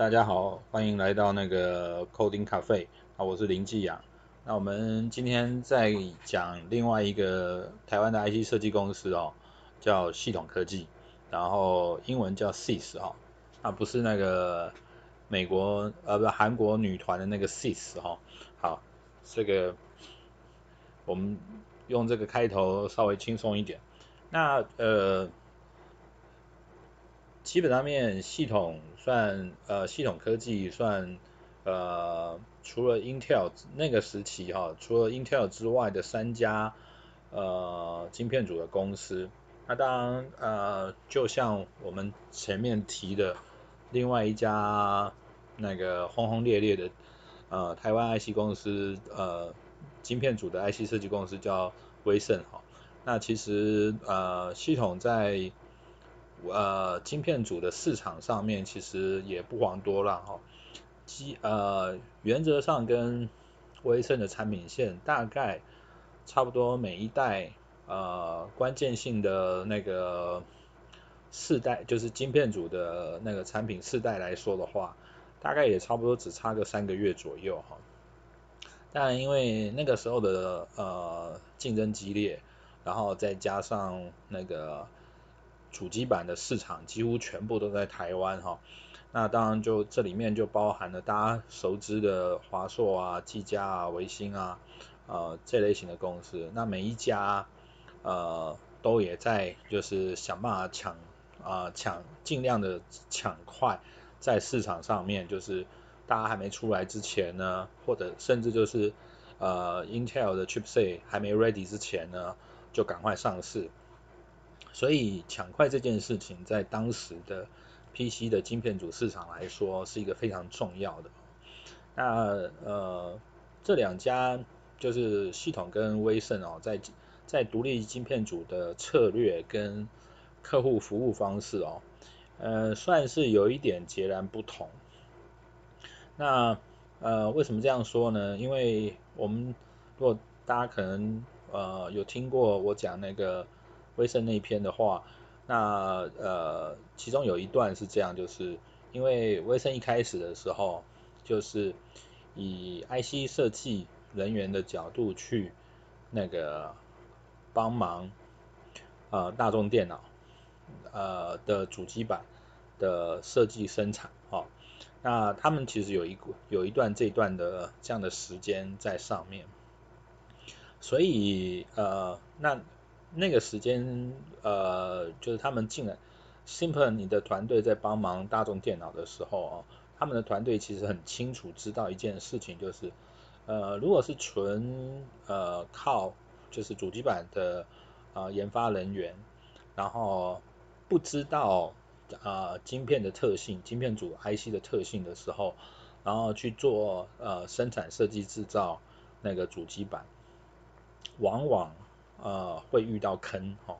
大家好，欢迎来到那个 Coding Cafe 啊，我是林继阳。那我们今天再讲另外一个台湾的 IC 设计公司哦，叫系统科技，然后英文叫 SIS 哈，啊不是那个美国呃不韩国女团的那个 SIS 哈。好，这个我们用这个开头稍微轻松一点。那呃。基本上面系统算呃系统科技算呃除了 Intel 那个时期哈，除了 Intel 之外的三家呃晶片组的公司，那当然呃就像我们前面提的另外一家那个轰轰烈烈的呃台湾 IC 公司呃晶片组的 IC 设计公司叫威盛哈，那其实呃系统在呃，晶片组的市场上面其实也不遑多让哈，基呃原则上跟威盛的产品线大概差不多，每一代呃关键性的那个世代，就是晶片组的那个产品世代来说的话，大概也差不多只差个三个月左右哈。但因为那个时候的呃竞争激烈，然后再加上那个。主机板的市场几乎全部都在台湾哈，那当然就这里面就包含了大家熟知的华硕啊、技嘉啊、微星啊，呃这类型的公司，那每一家呃都也在就是想办法抢啊、呃、抢尽量的抢快在市场上面，就是大家还没出来之前呢，或者甚至就是呃 Intel 的 chipset 还没 ready 之前呢，就赶快上市。所以抢快这件事情，在当时的 PC 的晶片组市场来说，是一个非常重要的。那呃，这两家就是系统跟威盛哦，在在独立晶片组的策略跟客户服务方式哦，呃，算是有一点截然不同。那呃，为什么这样说呢？因为我们如果大家可能呃有听过我讲那个。威盛那一篇的话，那呃，其中有一段是这样，就是因为威盛一开始的时候，就是以 IC 设计人员的角度去那个帮忙呃大众电脑呃的主机板的设计生产哦，那他们其实有一有一段这一段的这样的时间在上面，所以呃那。那个时间，呃，就是他们进来，Symphony 的团队在帮忙大众电脑的时候啊，他们的团队其实很清楚知道一件事情，就是，呃，如果是纯呃靠就是主机板的啊、呃、研发人员，然后不知道啊、呃、晶片的特性，晶片组 IC 的特性的时候，然后去做呃生产设计制造那个主机板，往往。呃，会遇到坑哦，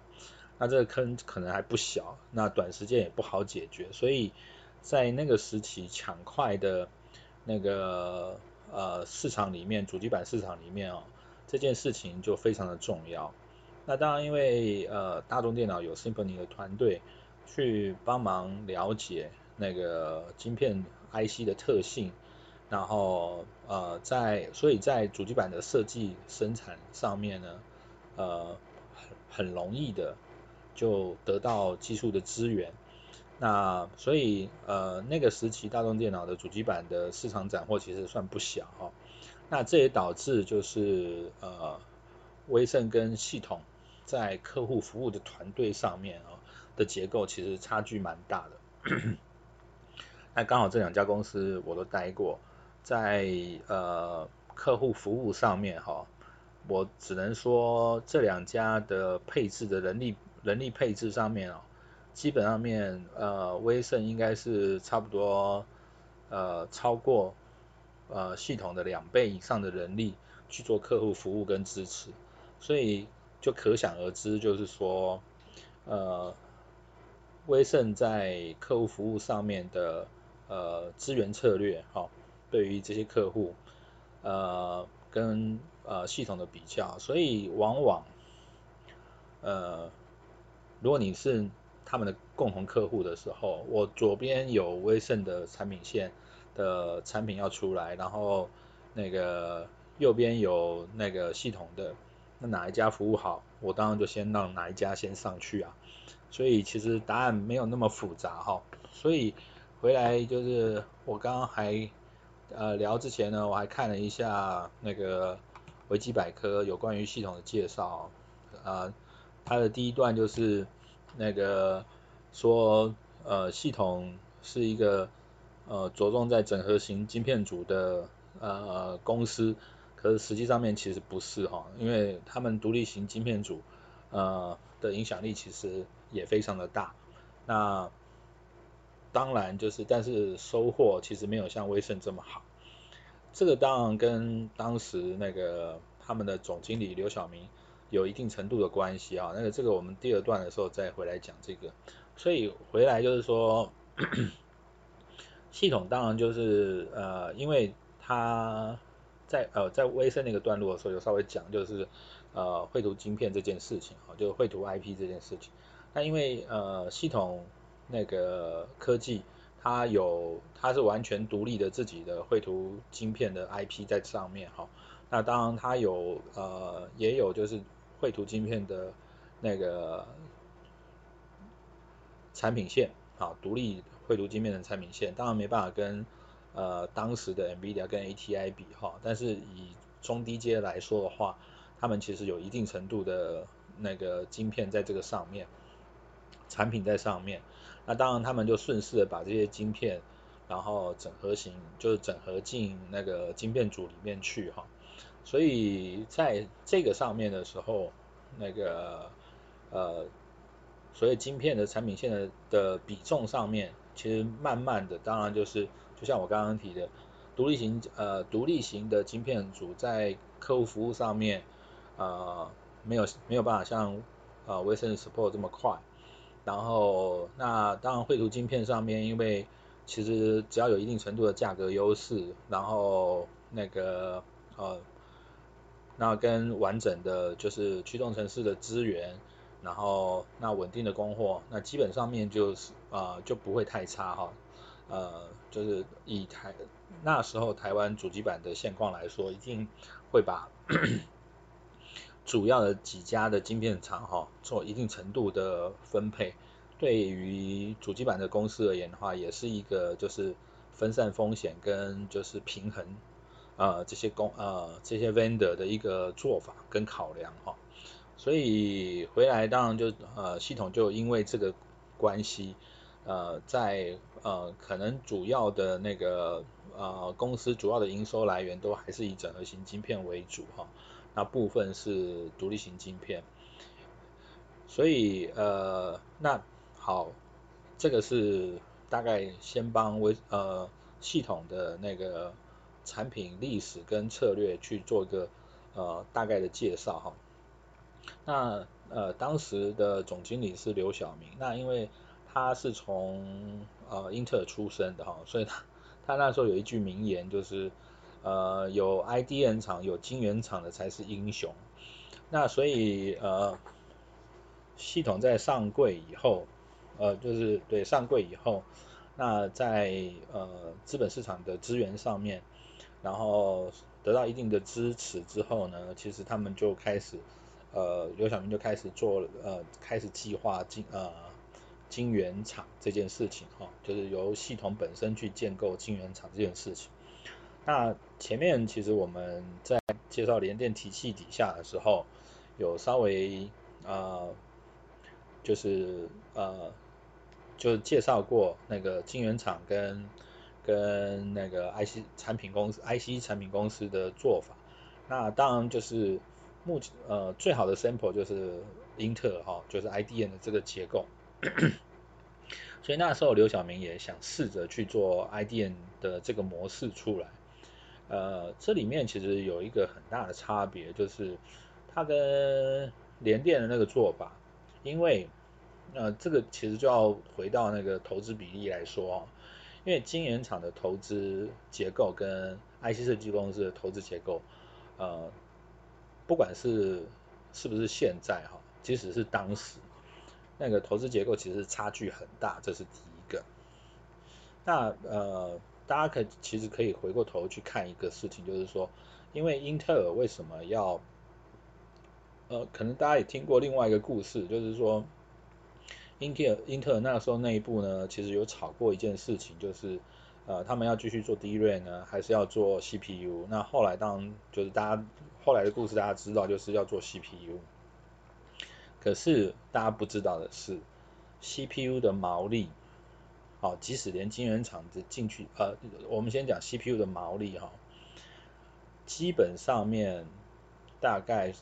那这个坑可能还不小，那短时间也不好解决，所以在那个时期抢快的那个呃市场里面，主机板市场里面哦，这件事情就非常的重要。那当然，因为呃大众电脑有 Symphony 的团队去帮忙了解那个晶片 IC 的特性，然后呃在所以在主机板的设计生产上面呢。呃，很很容易的就得到技术的资源，那所以呃那个时期大众电脑的主机板的市场斩获其实算不小哈、哦，那这也导致就是呃威盛跟系统在客户服务的团队上面啊、哦、的结构其实差距蛮大的，那刚好这两家公司我都待过，在呃客户服务上面哈、哦。我只能说这两家的配置的人力人力配置上面哦，基本上面呃威盛应该是差不多呃超过呃系统的两倍以上的人力去做客户服务跟支持，所以就可想而知，就是说呃威盛在客户服务上面的呃资源策略哈、对于这些客户呃。跟呃系统的比较，所以往往呃如果你是他们的共同客户的时候，我左边有威盛的产品线的产品要出来，然后那个右边有那个系统的，那哪一家服务好，我当然就先让哪一家先上去啊。所以其实答案没有那么复杂哈。所以回来就是我刚刚还呃聊之前呢，我还看了一下那个维基百科有关于系统的介绍啊。它的第一段就是那个说，呃，系统是一个呃着重在整合型晶片组的呃公司，可是实际上面其实不是哈，因为他们独立型晶片组呃的影响力其实也非常的大。那当然就是，但是收获其实没有像威盛这么好。这个当然跟当时那个他们的总经理刘晓明。有一定程度的关系啊，那个这个我们第二段的时候再回来讲这个，所以回来就是说，系统当然就是呃，因为他在呃在威盛那个段落的时候有稍微讲，就是呃绘图晶片这件事情啊，就绘图 IP 这件事情，那因为呃系统那个科技它有它是完全独立的自己的绘图晶片的 IP 在上面哈，那当然它有呃也有就是。绘图晶片的那个产品线，啊，独立绘图晶片的产品线，当然没办法跟呃当时的 NVIDIA 跟 ATI 比哈，但是以中低阶来说的话，他们其实有一定程度的那个晶片在这个上面，产品在上面，那当然他们就顺势的把这些晶片，然后整合型就是整合进那个晶片组里面去哈。所以在这个上面的时候，那个呃，所以晶片的产品线的的比重上面，其实慢慢的，当然就是就像我刚刚提的，独立型呃独立型的晶片组在客户服务上面，呃没有没有办法像呃威盛 support 这么快，然后那当然绘图晶片上面，因为其实只要有一定程度的价格优势，然后那个呃。那跟完整的就是驱动城市的资源，然后那稳定的供货，那基本上面就是啊、呃、就不会太差哈，呃就是以台那时候台湾主机板的现况来说，一定会把主要的几家的晶片厂哈做一定程度的分配，对于主机板的公司而言的话，也是一个就是分散风险跟就是平衡。呃，这些公呃这些 vendor 的一个做法跟考量哈，所以回来当然就呃系统就因为这个关系，呃在呃可能主要的那个呃公司主要的营收来源都还是以整合型晶片为主哈，那部分是独立型晶片，所以呃那好，这个是大概先帮微呃系统的那个。产品历史跟策略去做一个呃大概的介绍哈。那呃当时的总经理是刘晓明，那因为他是从呃英特尔出身的哈，所以他他那时候有一句名言就是呃有 IDM 厂有晶圆厂的才是英雄。那所以呃系统在上柜以后，呃就是对上柜以后，那在呃资本市场的资源上面。然后得到一定的支持之后呢，其实他们就开始，呃，刘晓明就开始做，呃，开始计划晶呃晶圆厂这件事情哈，就是由系统本身去建构晶圆厂这件事情。那前面其实我们在介绍联电体系底下的时候，有稍微呃，就是呃，就介绍过那个晶圆厂跟。跟那个 IC 产品公司、IC 产品公司的做法，那当然就是目前呃最好的 sample 就是英特尔哈，就是 IDM 的这个结构。所以那时候刘晓明也想试着去做 IDM 的这个模式出来。呃，这里面其实有一个很大的差别，就是它跟联电的那个做法，因为呃这个其实就要回到那个投资比例来说。因为晶圆厂的投资结构跟 IC 设计公司的投资结构，呃，不管是是不是现在哈，即使是当时，那个投资结构其实差距很大，这是第一个。那呃，大家可其实可以回过头去看一个事情，就是说，因为英特尔为什么要呃，可能大家也听过另外一个故事，就是说，英特尔英特尔那个时候内部呢，其实有吵过一件事情，就是呃，他们要继续做 DRAM 呢，还是要做 CPU？那后来当就是大家后来的故事大家知道，就是要做 CPU。可是大家不知道的是，CPU 的毛利，好，即使连晶圆厂的进去，呃，我们先讲 CPU 的毛利哈，基本上面大概，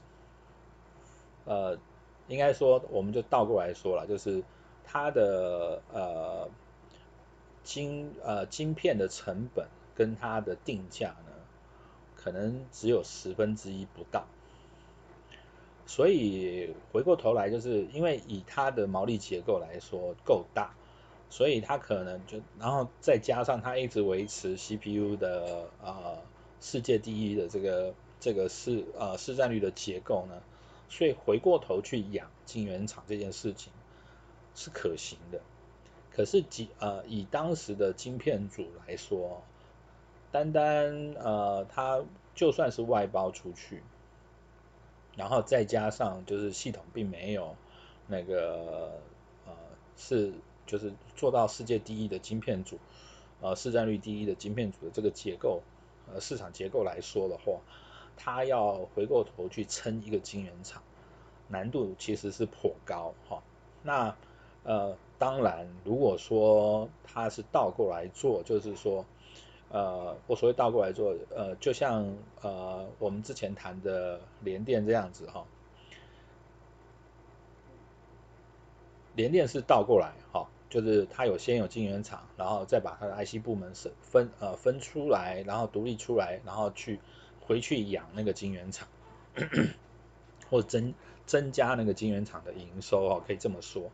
呃，应该说我们就倒过来说了，就是它的呃晶呃晶片的成本跟它的定价呢，可能只有十分之一不到。所以回过头来，就是因为以它的毛利结构来说够大，所以它可能就，然后再加上它一直维持 CPU 的呃世界第一的这个这个市呃市占率的结构呢，所以回过头去养晶圆厂这件事情是可行的。可是几呃以当时的晶片组来说，单单呃它就算是外包出去。然后再加上就是系统并没有那个呃是就是做到世界第一的晶片组，呃市占率第一的晶片组的这个结构呃市场结构来说的话，它要回过头去撑一个晶圆厂，难度其实是颇高哈。那呃当然如果说它是倒过来做，就是说。呃，我所谓倒过来做，呃，就像呃我们之前谈的联电这样子哈，联电是倒过来哈，就是它有先有晶圆厂，然后再把它的 IC 部门分分呃分出来，然后独立出来，然后去回去养那个晶圆厂，或增增加那个晶圆厂的营收哦，可以这么说。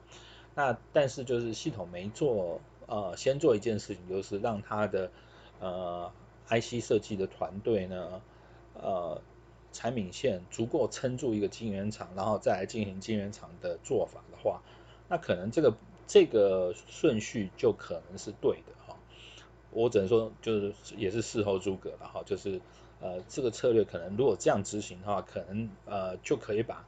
那但是就是系统没做，呃，先做一件事情，就是让它的。呃，IC 设计的团队呢，呃，产品线足够撑住一个晶圆厂，然后再来进行晶圆厂的做法的话，那可能这个这个顺序就可能是对的哈。我只能说，就是也是事后诸葛了哈，就是呃，这个策略可能如果这样执行的话，可能呃就可以把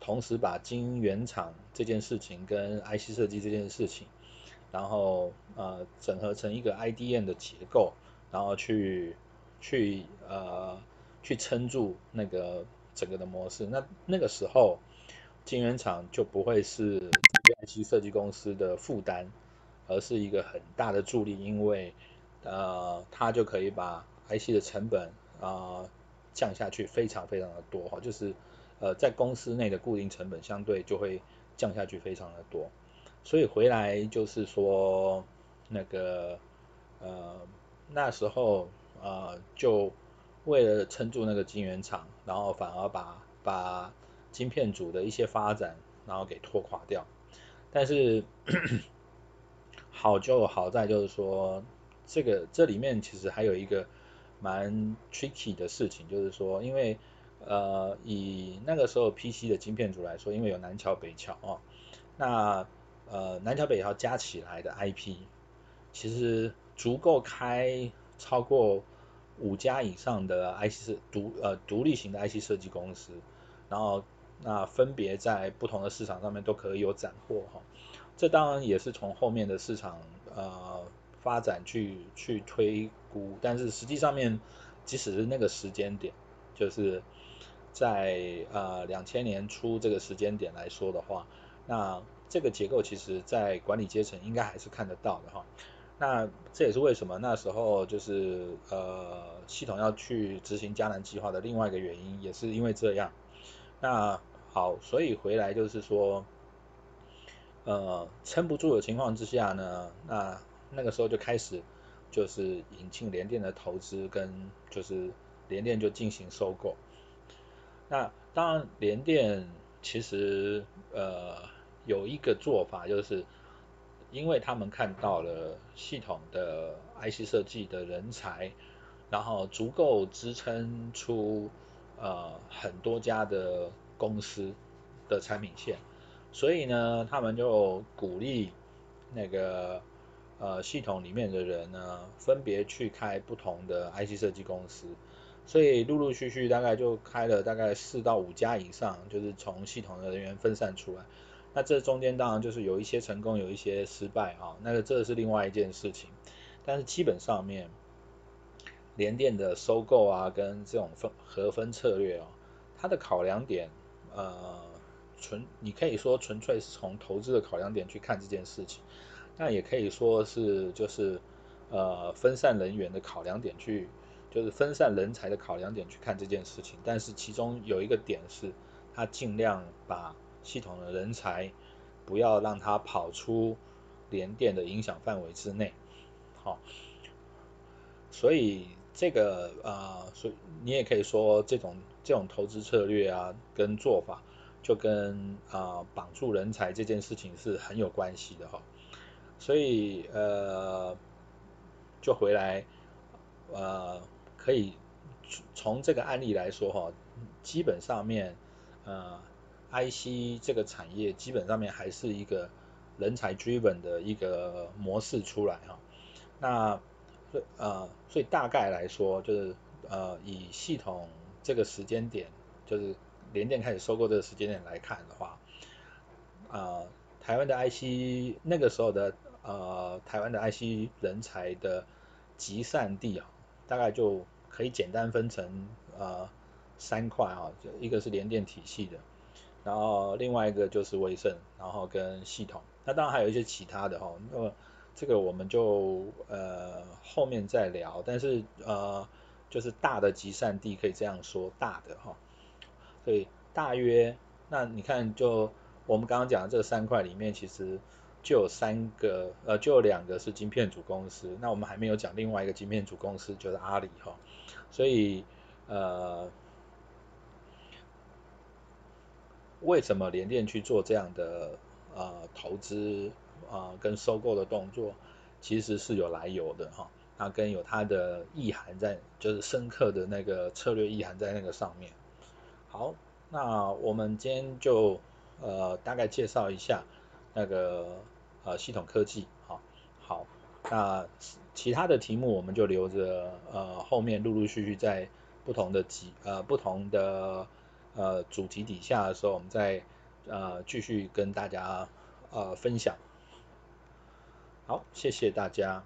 同时把晶圆厂这件事情跟 IC 设计这件事情。然后呃整合成一个 IDM 的结构，然后去去呃去撑住那个整个的模式。那那个时候晶圆厂就不会是 IC 设计公司的负担，而是一个很大的助力，因为呃它就可以把 IC 的成本啊、降下去非常非常的多哈，就是呃在公司内的固定成本相对就会降下去非常的多。所以回来就是说，那个呃那时候呃就为了撑住那个晶圆厂，然后反而把把晶片组的一些发展然后给拖垮掉。但是 好就好在就是说，这个这里面其实还有一个蛮 tricky 的事情，就是说因为呃以那个时候 PC 的晶片组来说，因为有南桥北桥哦，那呃，南桥北桥加起来的 IP，其实足够开超过五家以上的 IC 设独呃独立型的 IC 设计公司，然后那分别在不同的市场上面都可以有斩获哈。这当然也是从后面的市场呃发展去去推估，但是实际上面，即使是那个时间点，就是在呃两千年初这个时间点来说的话，那。这个结构其实，在管理阶层应该还是看得到的哈。那这也是为什么那时候就是呃系统要去执行迦南计划的另外一个原因，也是因为这样。那好，所以回来就是说，呃撑不住的情况之下呢，那那个时候就开始就是引进联电的投资，跟就是联电就进行收购。那当然联电其实呃。有一个做法，就是因为他们看到了系统的 IC 设计的人才，然后足够支撑出呃很多家的公司的产品线，所以呢，他们就鼓励那个呃系统里面的人呢，分别去开不同的 IC 设计公司。所以陆陆续续大概就开了大概四到五家以上，就是从系统的人员分散出来。那这中间当然就是有一些成功，有一些失败啊，那个这是另外一件事情。但是基本上面，联电的收购啊，跟这种分合分策略啊，它的考量点，呃，纯你可以说纯粹是从投资的考量点去看这件事情，那也可以说是就是呃分散人员的考量点去。就是分散人才的考量点去看这件事情，但是其中有一个点是，他尽量把系统的人才不要让他跑出联电的影响范围之内，好，所以这个呃，所以你也可以说这种这种投资策略啊跟做法，就跟啊绑住人才这件事情是很有关系的哈，所以呃，就回来呃。可以从这个案例来说哈，基本上面呃，IC 这个产业基本上面还是一个人才 driven 的一个模式出来哈。那呃，所以大概来说就是呃，以系统这个时间点，就是联电开始收购这个时间点来看的话，呃，台湾的 IC 那个时候的呃，台湾的 IC 人才的集散地啊。大概就可以简单分成呃三块啊，就一个是联电体系的，然后另外一个就是威盛，然后跟系统，那当然还有一些其他的哈，那么这个我们就呃后面再聊，但是呃就是大的集散地可以这样说，大的哈，所以大约那你看就我们刚刚讲的这三块里面其实。就有三个，呃，就有两个是晶片组公司，那我们还没有讲另外一个晶片组公司，就是阿里哈，所以呃，为什么联电去做这样的呃投资啊、跟收购的动作，其实是有来由的哈，那跟有它的意涵在，就是深刻的那个策略意涵在那个上面。好，那我们今天就呃大概介绍一下。那个呃系统科技，好，好，那其他的题目我们就留着呃后面陆陆续续在不同的集呃不同的呃主题底下的时候，我们再呃继续跟大家呃分享。好，谢谢大家。